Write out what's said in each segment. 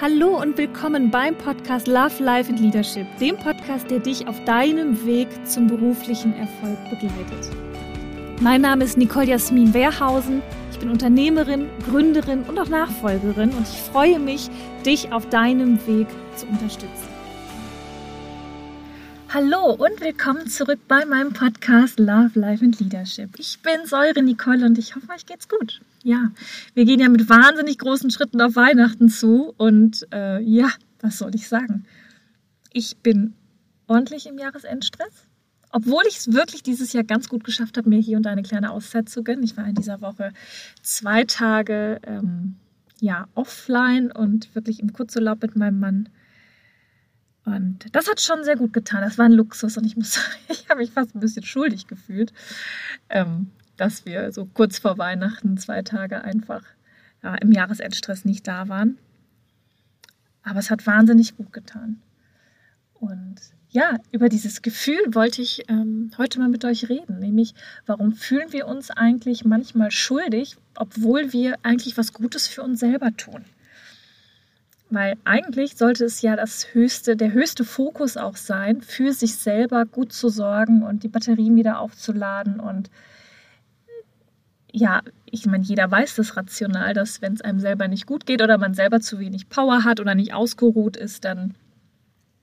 Hallo und willkommen beim Podcast Love, Life and Leadership, dem Podcast, der dich auf deinem Weg zum beruflichen Erfolg begleitet. Mein Name ist Nicole Jasmin Wehrhausen. Ich bin Unternehmerin, Gründerin und auch Nachfolgerin und ich freue mich, dich auf deinem Weg zu unterstützen. Hallo und willkommen zurück bei meinem Podcast Love, Life and Leadership. Ich bin Säure Nicole und ich hoffe, euch geht's gut. Ja, wir gehen ja mit wahnsinnig großen Schritten auf Weihnachten zu und äh, ja, was soll ich sagen? Ich bin ordentlich im Jahresendstress. Obwohl ich es wirklich dieses Jahr ganz gut geschafft habe, mir hier und da eine kleine Auszeit zu gönnen. Ich war in dieser Woche zwei Tage ähm, ja, offline und wirklich im Kurzurlaub mit meinem Mann und das hat schon sehr gut getan. Das war ein Luxus und ich muss sagen, ich habe mich fast ein bisschen schuldig gefühlt, ähm, dass wir so kurz vor Weihnachten zwei Tage einfach ja, im Jahresendstress nicht da waren. Aber es hat wahnsinnig gut getan. Und ja, über dieses Gefühl wollte ich ähm, heute mal mit euch reden, nämlich warum fühlen wir uns eigentlich manchmal schuldig, obwohl wir eigentlich was Gutes für uns selber tun. Weil eigentlich sollte es ja das höchste, der höchste Fokus auch sein, für sich selber gut zu sorgen und die Batterien wieder aufzuladen. Und ja, ich meine, jeder weiß das rational, dass wenn es einem selber nicht gut geht oder man selber zu wenig Power hat oder nicht ausgeruht ist, dann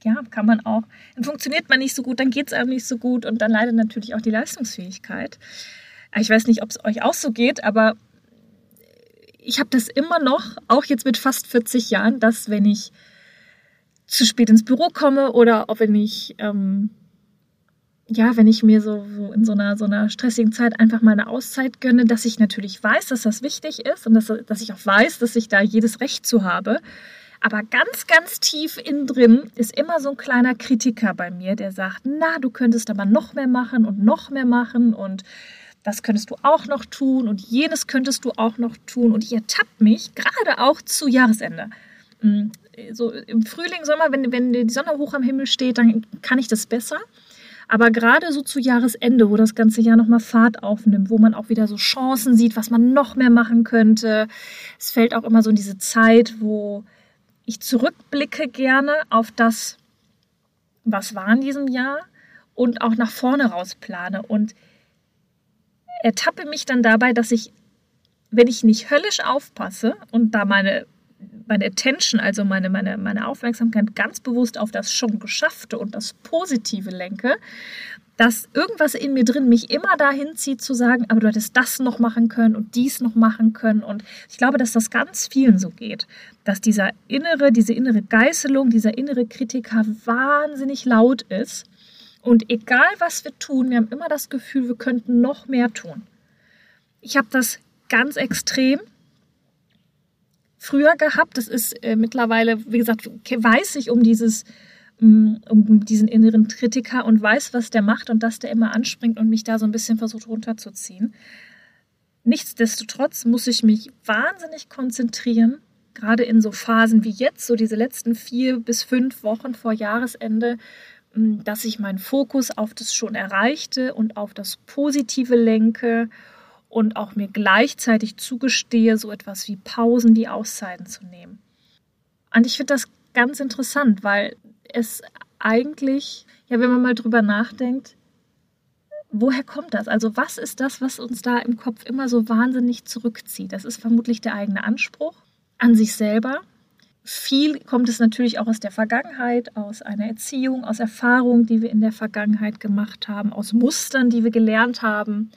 ja, kann man auch, dann funktioniert man nicht so gut, dann geht es einem nicht so gut und dann leidet natürlich auch die Leistungsfähigkeit. Ich weiß nicht, ob es euch auch so geht, aber ich habe das immer noch, auch jetzt mit fast 40 Jahren, dass wenn ich zu spät ins Büro komme oder auch wenn ich, ähm, ja, wenn ich mir so, so, in so einer, so einer stressigen Zeit einfach mal eine Auszeit gönne, dass ich natürlich weiß, dass das wichtig ist und dass, dass ich auch weiß, dass ich da jedes Recht zu habe. Aber ganz, ganz tief innen drin ist immer so ein kleiner Kritiker bei mir, der sagt, na, du könntest aber noch mehr machen und noch mehr machen und das könntest du auch noch tun und jenes könntest du auch noch tun. Und ich ertappe mich gerade auch zu Jahresende. Mm, so im Frühling, Sommer, wenn, wenn die Sonne hoch am Himmel steht, dann kann ich das besser. Aber gerade so zu Jahresende, wo das ganze Jahr nochmal Fahrt aufnimmt, wo man auch wieder so Chancen sieht, was man noch mehr machen könnte. Es fällt auch immer so in diese Zeit, wo ich zurückblicke gerne auf das, was war in diesem Jahr und auch nach vorne raus plane. Und ertappe mich dann dabei, dass ich, wenn ich nicht höllisch aufpasse und da meine, meine Attention, also meine, meine, meine Aufmerksamkeit ganz bewusst auf das schon Geschaffte und das Positive lenke, dass irgendwas in mir drin mich immer dahin zieht zu sagen, aber du hättest das noch machen können und dies noch machen können. Und ich glaube, dass das ganz vielen so geht, dass dieser innere, diese innere Geißelung, dieser innere Kritiker wahnsinnig laut ist und egal, was wir tun, wir haben immer das Gefühl, wir könnten noch mehr tun. Ich habe das ganz extrem früher gehabt. Das ist äh, mittlerweile, wie gesagt, weiß ich um dieses mm, um diesen inneren Kritiker und weiß, was der macht und dass der immer anspringt und mich da so ein bisschen versucht runterzuziehen. Nichtsdestotrotz muss ich mich wahnsinnig konzentrieren, gerade in so Phasen wie jetzt, so diese letzten vier bis fünf Wochen vor Jahresende, dass ich meinen Fokus auf das schon Erreichte und auf das Positive lenke und auch mir gleichzeitig zugestehe, so etwas wie Pausen, wie Auszeiten zu nehmen. Und ich finde das ganz interessant, weil es eigentlich, ja, wenn man mal drüber nachdenkt, woher kommt das? Also was ist das, was uns da im Kopf immer so wahnsinnig zurückzieht? Das ist vermutlich der eigene Anspruch an sich selber, viel kommt es natürlich auch aus der Vergangenheit, aus einer Erziehung, aus Erfahrungen, die wir in der Vergangenheit gemacht haben, aus Mustern, die wir gelernt haben.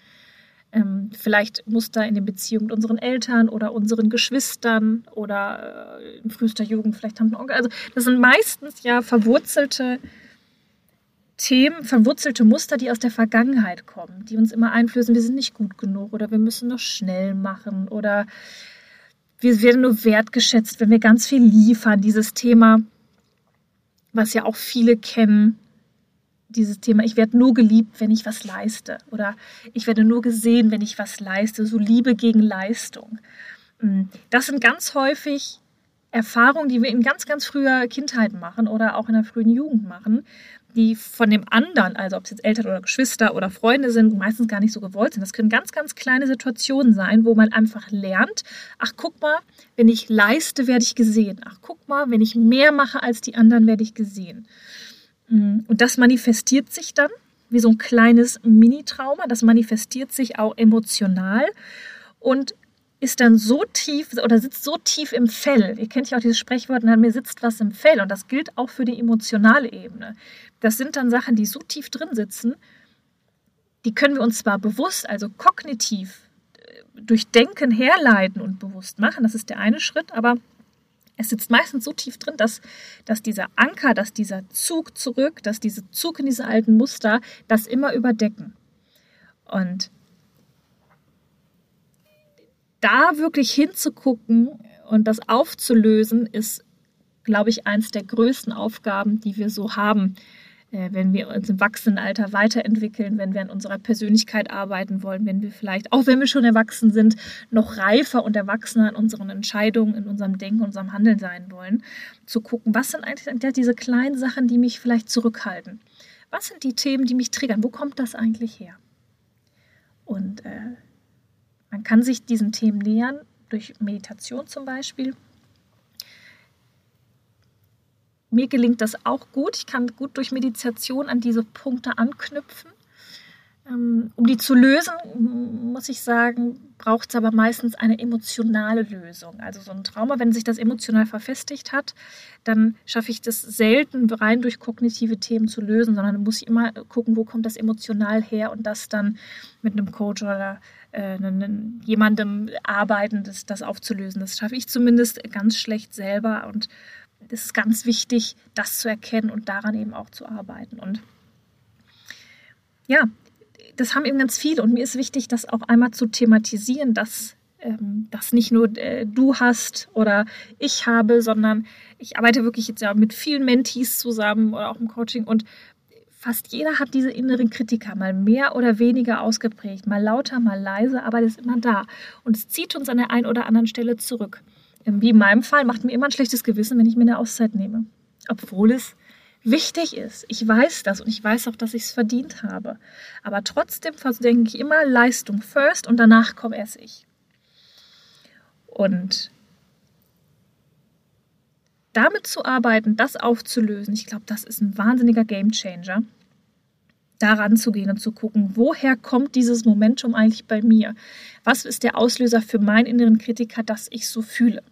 Ähm, vielleicht Muster in den Beziehungen mit unseren Eltern oder unseren Geschwistern oder äh, in frühester Jugend vielleicht haben wir. Also das sind meistens ja verwurzelte Themen, verwurzelte Muster, die aus der Vergangenheit kommen, die uns immer einflößen, wir sind nicht gut genug oder wir müssen noch schnell machen oder wir werden nur wertgeschätzt, wenn wir ganz viel liefern. Dieses Thema, was ja auch viele kennen, dieses Thema, ich werde nur geliebt, wenn ich was leiste. Oder ich werde nur gesehen, wenn ich was leiste. So Liebe gegen Leistung. Mm, das sind ganz häufig Erfahrungen, die wir in ganz, ganz früher Kindheit machen oder auch in der frühen Jugend machen, die von dem anderen, also ob es jetzt Eltern oder Geschwister oder Freunde sind, meistens gar nicht so gewollt sind. Das können ganz, ganz kleine Situationen sein, wo man einfach lernt, ach guck mal, wenn ich leiste, werde ich gesehen. Ach guck mal, wenn ich mehr mache als die anderen, werde ich gesehen. Mm, und das manifestiert sich dann wie so ein kleines Mini-Trauma. Das manifestiert sich auch emotional und ist dann so tief oder sitzt so tief im Fell. Ihr kennt ja auch dieses Sprichwort, mir sitzt was im Fell. Und das gilt auch für die emotionale Ebene. Das sind dann Sachen, die so tief drin sitzen, die können wir uns zwar bewusst, also kognitiv äh, durch Denken herleiten und bewusst machen, das ist der eine Schritt, aber es sitzt meistens so tief drin, dass, dass dieser Anker, dass dieser Zug zurück, dass dieser Zug in diese alten Muster das immer überdecken. Und da wirklich hinzugucken und das aufzulösen, ist, glaube ich, eins der größten Aufgaben, die wir so haben, äh, wenn wir uns im Wachsenenalter weiterentwickeln, wenn wir an unserer Persönlichkeit arbeiten wollen, wenn wir vielleicht, auch wenn wir schon erwachsen sind, noch reifer und erwachsener in unseren Entscheidungen, in unserem Denken, unserem Handeln sein wollen, zu gucken, was sind eigentlich diese kleinen Sachen, die mich vielleicht zurückhalten? Was sind die Themen, die mich triggern? Wo kommt das eigentlich her? Und äh, man kann sich diesen Themen nähern, durch Meditation zum Beispiel. Mir gelingt das auch gut. Ich kann gut durch Meditation an diese Punkte anknüpfen. Ähm, um die zu lösen, muss ich sagen, braucht es aber meistens eine emotionale Lösung. Also so ein Trauma, wenn sich das emotional verfestigt hat, dann schaffe ich das selten rein durch kognitive Themen zu lösen, sondern muss ich immer gucken, wo kommt das emotional her und das dann mit einem Coach oder äh, jemandem arbeiten, das, das aufzulösen. Das schaffe ich zumindest ganz schlecht selber und es ist ganz wichtig, das zu erkennen und daran eben auch zu arbeiten. Und ja, das haben eben ganz viele und mir ist wichtig, das auch einmal zu thematisieren, dass ähm, das nicht nur äh, du hast oder ich habe, sondern ich arbeite wirklich jetzt ja mit vielen Mentees zusammen oder auch im Coaching und fast jeder hat diese inneren Kritiker, mal mehr oder weniger ausgeprägt, mal lauter, mal leise, aber das ist immer da. Und es zieht uns an der einen oder anderen Stelle zurück. Ähm, wie in meinem Fall macht mir immer ein schlechtes Gewissen, wenn ich mir eine Auszeit nehme. Obwohl es wichtig ist. Ich weiß das und ich weiß auch, dass ich es verdient habe. Aber trotzdem denke ich immer Leistung first und danach komme erst ich. Und damit zu arbeiten, das aufzulösen, ich glaube, das ist ein wahnsinniger Gamechanger. Daran zu gehen und zu gucken, woher kommt dieses Momentum eigentlich bei mir? Was ist der Auslöser für meinen inneren Kritiker, dass ich so fühle?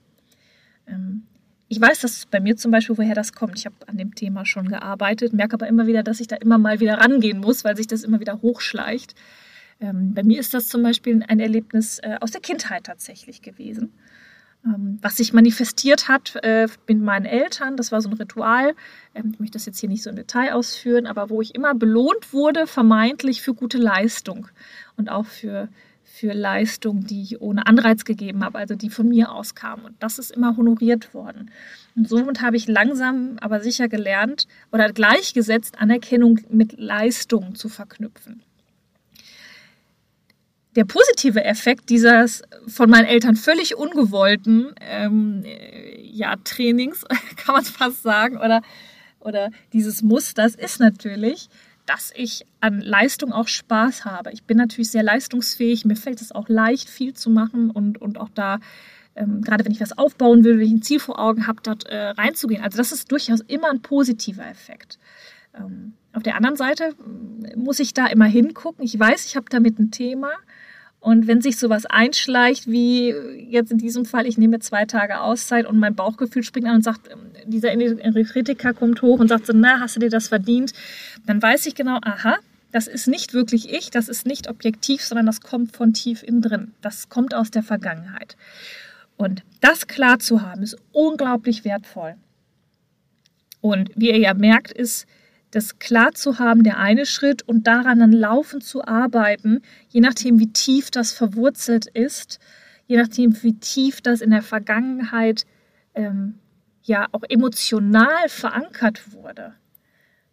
Ähm, ich weiß dass bei mir zum Beispiel, woher das kommt. Ich habe an dem Thema schon gearbeitet, merke aber immer wieder, dass ich da immer mal wieder rangehen muss, weil sich das immer wieder hochschleicht. Ähm, bei mir ist das zum Beispiel ein Erlebnis äh, aus der Kindheit tatsächlich gewesen, ähm, was sich manifestiert hat äh, mit meinen Eltern. Das war so ein Ritual. Ähm, ich möchte das jetzt hier nicht so im Detail ausführen, aber wo ich immer belohnt wurde, vermeintlich für gute Leistung und auch für für Leistung, die ich ohne Anreiz gegeben habe, also die von mir auskamen. Und das ist immer honoriert worden. Und somit habe ich langsam, aber sicher gelernt oder gleichgesetzt, Anerkennung mit Leistung zu verknüpfen. Der positive Effekt dieses von meinen Eltern völlig ungewollten ähm, ja, Trainings, kann man fast sagen, oder, oder dieses Musters ist natürlich, dass ich an Leistung auch Spaß habe. Ich bin natürlich sehr leistungsfähig. Mir fällt es auch leicht, viel zu machen und, und auch da, ähm, gerade wenn ich was aufbauen will, wenn ich ein Ziel vor Augen habe, dort äh, reinzugehen. Also das ist durchaus immer ein positiver Effekt. Ähm, auf der anderen Seite äh, muss ich da immer hingucken. Ich weiß, ich habe damit ein Thema. Und wenn sich sowas einschleicht, wie jetzt in diesem Fall, ich nehme zwei Tage Auszeit und mein Bauchgefühl springt an und sagt, ähm, dieser Kritiker kommt hoch und sagt so, na, hast du dir das verdient? Dann weiß ich genau, aha, das ist nicht wirklich ich, das ist nicht objektiv, sondern das kommt von tief innen drin. Das kommt aus der Vergangenheit. Und das klar zu haben, ist unglaublich wertvoll. Und wie ihr ja merkt, ist das klar zu haben, der eine Schritt und daran dann laufend zu arbeiten, je nachdem, wie tief das verwurzelt ist, je nachdem, wie tief das in der Vergangenheit ähm, ja auch emotional verankert wurde,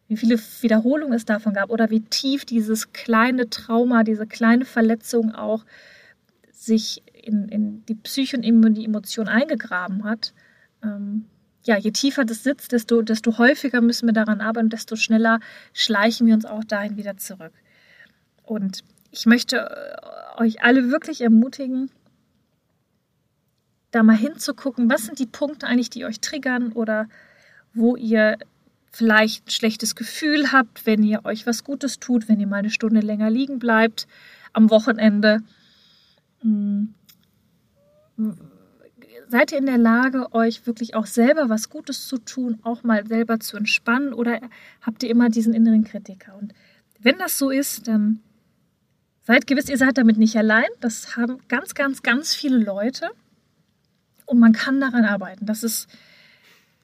wie viele Wiederholungen es davon gab oder wie tief dieses kleine Trauma, diese kleine Verletzung auch sich in, in die Psyche und in die Emotion eingegraben hat. Ähm, ja, je tiefer das sitzt, desto, desto häufiger müssen wir daran arbeiten, desto schneller schleichen wir uns auch dahin wieder zurück. Und ich möchte äh, euch alle wirklich ermutigen, da mal hinzugucken, was sind die Punkte eigentlich, die euch triggern oder wo ihr vielleicht ein schlechtes Gefühl habt, wenn ihr euch was Gutes tut, wenn ihr mal eine Stunde länger liegen bleibt am Wochenende. Hm. Seid ihr in der Lage, euch wirklich auch selber was Gutes zu tun, auch mal selber zu entspannen oder habt ihr immer diesen inneren Kritiker? Und wenn das so ist, dann seid gewiss, ihr seid damit nicht allein. Das haben ganz, ganz, ganz viele Leute und man kann daran arbeiten. Das ist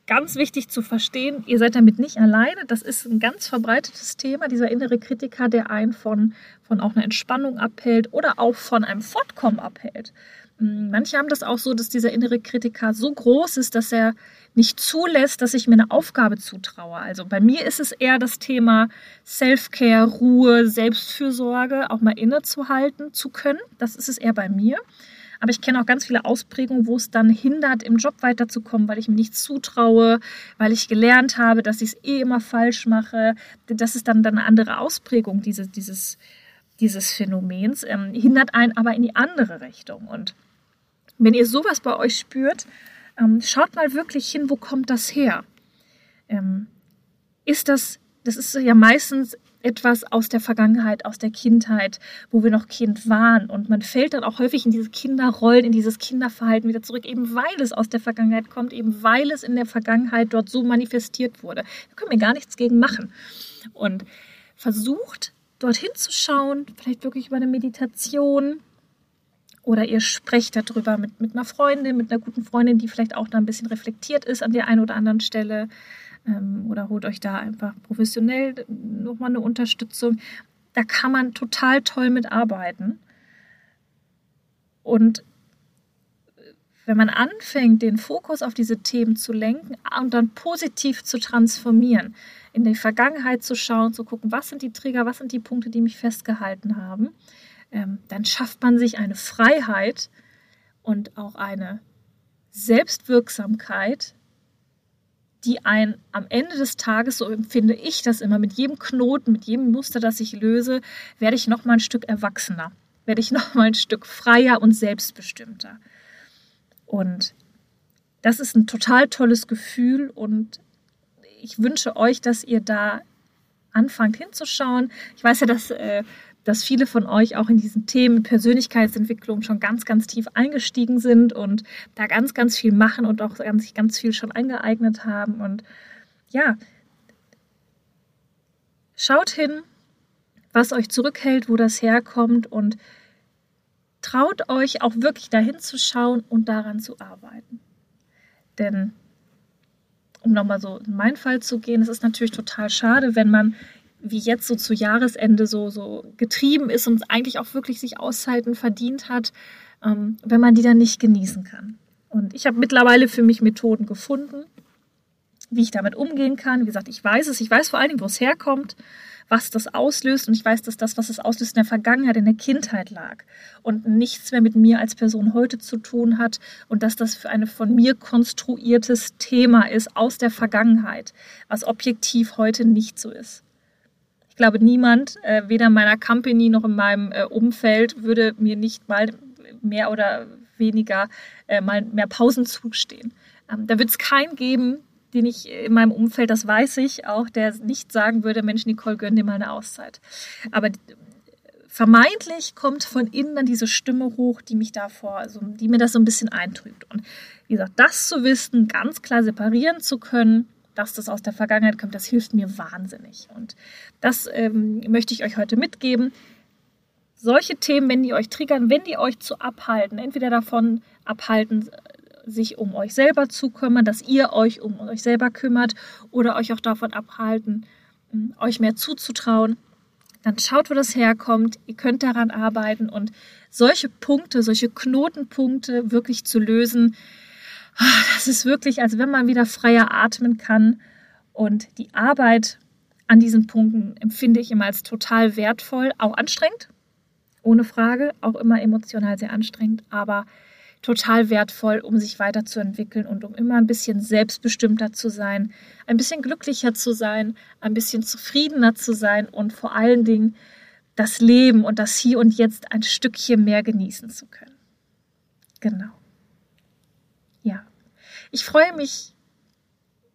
ganz wichtig zu verstehen. Ihr seid damit nicht alleine. Das ist ein ganz verbreitetes Thema, dieser innere Kritiker, der einen von, von auch einer Entspannung abhält oder auch von einem Fortkommen abhält. Hm, manche haben das auch so, dass dieser innere Kritiker so groß ist, dass er nicht zulässt, dass ich mir eine Aufgabe zutraue. Also bei mir ist es eher das Thema Self-Care, Ruhe, Selbstfürsorge, auch mal innezuhalten zu können. Das ist es eher bei mir. Aber ich kenne auch ganz viele Ausprägungen, wo es dann hindert, im Job weiterzukommen, weil ich mir nichts zutraue, weil ich gelernt habe, dass ich es eh immer falsch mache. Das ist dann, dann eine andere Ausprägung dieses, dieses, dieses Phänomens, ähm, hindert einen aber in die andere Richtung. Und wenn ihr sowas bei euch spürt, ähm, schaut mal wirklich hin, wo kommt das her? Ähm, ist das, das ist ja meistens etwas aus der Vergangenheit, aus der Kindheit, wo wir noch Kind waren. Und man fällt dann auch häufig in diese Kinderrollen, in dieses Kinderverhalten wieder zurück, eben weil es aus der Vergangenheit kommt, eben weil es in der Vergangenheit dort so manifestiert wurde. Da können wir gar nichts gegen machen. Und versucht dorthin zu schauen, vielleicht wirklich über eine Meditation, oder ihr sprecht darüber mit, mit einer Freundin, mit einer guten Freundin, die vielleicht auch da ein bisschen reflektiert ist an der einen oder anderen Stelle ähm, oder holt euch da einfach professionell nochmal eine Unterstützung. Da kann man total toll mitarbeiten. Und wenn man anfängt, den Fokus auf diese Themen zu lenken und dann positiv zu transformieren, in die Vergangenheit zu schauen, zu gucken, was sind die Trigger, was sind die Punkte, die mich festgehalten haben, ähm, dann schafft man sich eine Freiheit und auch eine Selbstwirksamkeit, die ein am Ende des Tages, so empfinde ich das immer, mit jedem Knoten, mit jedem Muster, das ich löse, werde ich noch mal ein Stück erwachsener, werde ich noch mal ein Stück freier und selbstbestimmter. Und das ist ein total tolles Gefühl und ich wünsche euch, dass ihr da anfangt hinzuschauen. Ich weiß ja, dass äh, dass viele von euch auch in diesen Themen Persönlichkeitsentwicklung schon ganz, ganz tief eingestiegen sind und da ganz, ganz viel machen und auch ganz, ganz viel schon eingeeignet haben. Und ja, schaut hin, was euch zurückhält, wo das herkommt und traut euch auch wirklich dahin zu schauen und daran zu arbeiten. Denn um nochmal so in meinen Fall zu gehen, es ist natürlich total schade, wenn man wie jetzt so zu Jahresende so, so getrieben ist und eigentlich auch wirklich sich Auszeiten verdient hat, ähm, wenn man die dann nicht genießen kann. Und ich habe mittlerweile für mich Methoden gefunden, wie ich damit umgehen kann. Wie gesagt, ich weiß es, ich weiß vor allen Dingen, wo es herkommt, was das auslöst und ich weiß, dass das, was es auslöst, in der Vergangenheit, in der Kindheit lag und nichts mehr mit mir als Person heute zu tun hat und dass das für ein von mir konstruiertes Thema ist aus der Vergangenheit, was objektiv heute nicht so ist. Ich glaube, niemand, äh, weder in meiner Company noch in meinem äh, Umfeld, würde mir nicht mal mehr oder weniger äh, mal mehr Pausen zustehen. Ähm, da wird es keinen geben, den ich in meinem Umfeld, das weiß ich auch, der nicht sagen würde, Mensch, Nicole, gönn dir mal eine Auszeit. Aber vermeintlich kommt von innen dann diese Stimme hoch, die mich davor, also die mir das so ein bisschen eintrübt. Und wie gesagt, das zu wissen, ganz klar separieren zu können, dass das aus der Vergangenheit kommt, das hilft mir wahnsinnig. Und das ähm, möchte ich euch heute mitgeben. Solche Themen, wenn die euch triggern, wenn die euch zu abhalten, entweder davon abhalten, sich um euch selber zu kümmern, dass ihr euch um euch selber kümmert oder euch auch davon abhalten, ähm, euch mehr zuzutrauen, dann schaut, wo das herkommt. Ihr könnt daran arbeiten und solche Punkte, solche Knotenpunkte wirklich zu lösen, das ist wirklich, als wenn man wieder freier atmen kann. Und die Arbeit an diesen Punkten empfinde ich immer als total wertvoll, auch anstrengend, ohne Frage, auch immer emotional sehr anstrengend. Aber total wertvoll, um sich weiterzuentwickeln und um immer ein bisschen selbstbestimmter zu sein, ein bisschen glücklicher zu sein, ein bisschen zufriedener zu sein und vor allen Dingen das Leben und das Hier und Jetzt ein Stückchen mehr genießen zu können. Genau. Ich freue mich,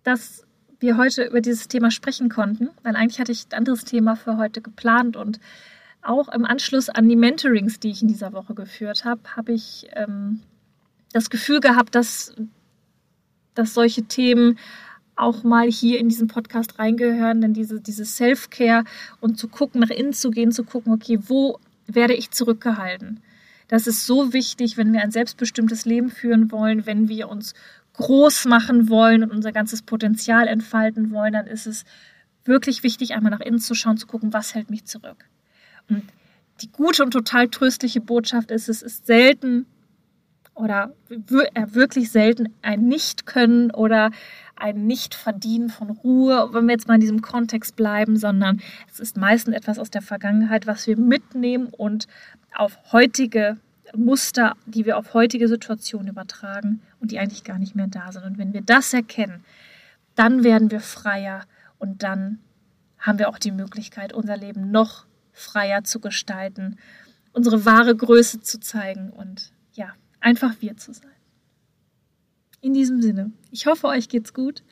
dass wir heute über dieses Thema sprechen konnten, weil eigentlich hatte ich ein anderes Thema für heute geplant und auch im Anschluss an die Mentorings, die ich in dieser Woche geführt habe, habe ich ähm, das Gefühl gehabt, dass, dass solche Themen auch mal hier in diesen Podcast reingehören, denn diese, diese Self-Care und zu gucken, nach innen zu gehen, zu gucken, okay, wo werde ich zurückgehalten? Das ist so wichtig, wenn wir ein selbstbestimmtes Leben führen wollen, wenn wir uns groß machen wollen und unser ganzes Potenzial entfalten wollen, dann ist es wirklich wichtig, einmal nach innen zu schauen, zu gucken, was hält mich zurück. Und die gute und total tröstliche Botschaft ist, es ist selten oder äh, wirklich selten ein Nicht-Können oder ein Nicht-Verdienen von Ruhe, wenn wir jetzt mal in diesem Kontext bleiben, sondern es ist meistens etwas aus der Vergangenheit, was wir mitnehmen und auf heutige Muster, die wir auf heutige Situationen übertragen und die eigentlich gar nicht mehr da sind. Und wenn wir das erkennen, dann werden wir freier und dann haben wir auch die Möglichkeit, unser Leben noch freier zu gestalten, unsere wahre Größe zu zeigen und ja, einfach wir zu sein. In diesem Sinne, ich hoffe, euch geht's gut.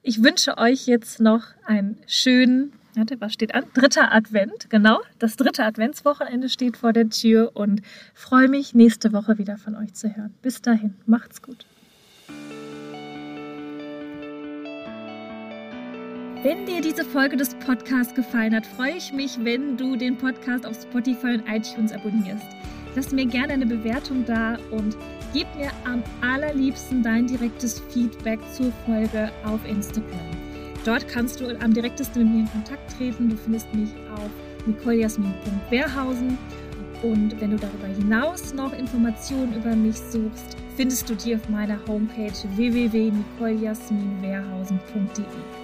Ich wünsche euch jetzt noch einen schönen Warte, was steht an? Dritter Advent, genau. Das dritte Adventswochenende steht vor der Tür und freue mich, nächste Woche wieder von euch zu hören. Bis dahin, macht's gut. Wenn dir diese Folge des Podcasts gefallen hat, freue ich mich, wenn du den Podcast auf Spotify und iTunes abonnierst. Lass mir gerne eine Bewertung da und gib mir am allerliebsten dein direktes Feedback zur Folge auf Instagram. Dort kannst du am direktesten mit mir in Kontakt treten. Du findest mich auf nicolejasmin.wehrhausen. Und wenn du darüber hinaus noch Informationen über mich suchst, findest du die auf meiner Homepage www.nicolejasminwehrhausen.de.